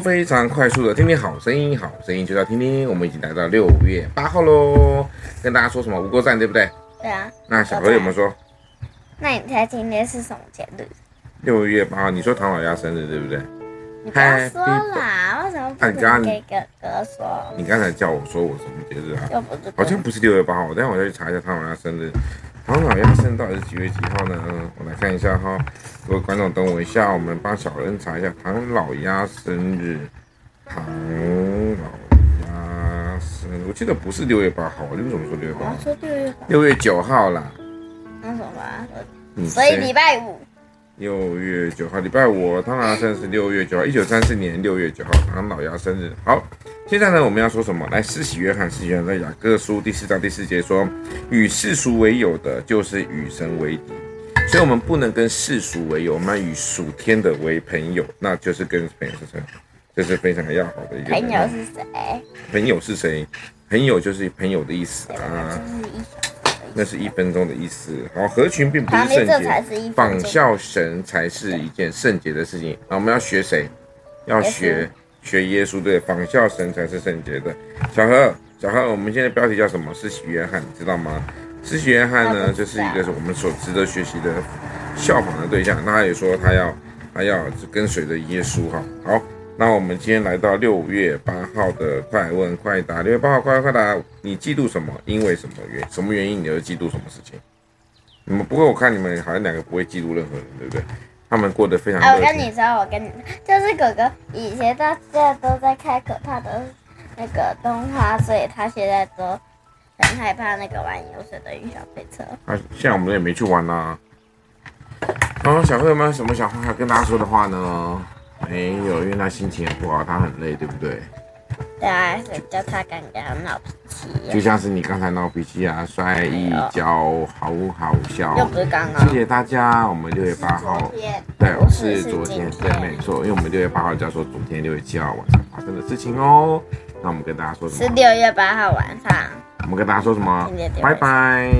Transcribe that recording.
非常快速的听听好声音，好声音就要听听。我们已经来到六月八号喽，跟大家说什么？吴郭站对不对？对啊。那小何有没有说？那你猜今天是什么节日？六月八号，你说唐老鸭生日对不对？你不要说啦，为什么不能给哥哥说？你刚才叫我说我什么节日啊？又不是，好像不是六月八号，我待会我再去查一下唐老鸭生日。唐老鸭生日到底是几月几号呢？我来看一下哈，各位观众等我一下，我们帮小人查一下唐老鸭生日。唐老鸭生日，我记得不是六月八号，你为什么说六月八号？我说六月六月九号啦。那什么？所以礼拜五。六月九号，礼拜五，唐老鸭生日是六月九号，一九三四年六月九号，唐老鸭生日。好，现在呢，我们要说什么？来，施洗约翰，施洗约翰在雅各书第四章第四节说，与世俗为友的，就是与神为敌。所以，我们不能跟世俗为友，我们要与属天的为朋友，那就是跟朋友是谁？这是非常要好的一个朋友是谁？朋友是谁？朋友就是朋友的意思啊。那是一分钟的意思。好，合群并不是圣洁，仿效神才是一件圣洁的事情。那我们要学谁？要学学耶稣，对，仿效神才是圣洁的。小何，小何，我们现在标题叫什么？是许约翰，你知道吗？是许约翰呢，就是一个是我们所值得学习的效仿的对象。那他也说他要他要跟随着耶稣哈。好。那我们今天来到六月八号的快问快答。六月八号快问快答，你嫉妒什么？因为什么原什么原因？你会嫉妒什么事情？你们不过我看你们好像两个不会嫉妒任何人，对不对？他们过得非常。哎，我跟你说，我跟你就是哥哥以前到现在都在看可怕的那个动画，所以他现在都很害怕那个玩有水的云霄飞车。啊，现在我们也没去玩啦。然后小朋友们有什么想话要跟大家说的话呢？没有，因为他心情也不好，他很累，对不对？对啊，叫他刚刚闹脾气。就像是你刚才闹脾气啊，摔一跤，好好笑。又不是刚刚。谢谢大家，我们六月八号。对，我是昨天，对，没错，因为我们六月八号就要说昨天六月七号晚上发生的事情哦。那我们跟大家说什么？是六月八号晚上。我们跟大家说什么？拜拜。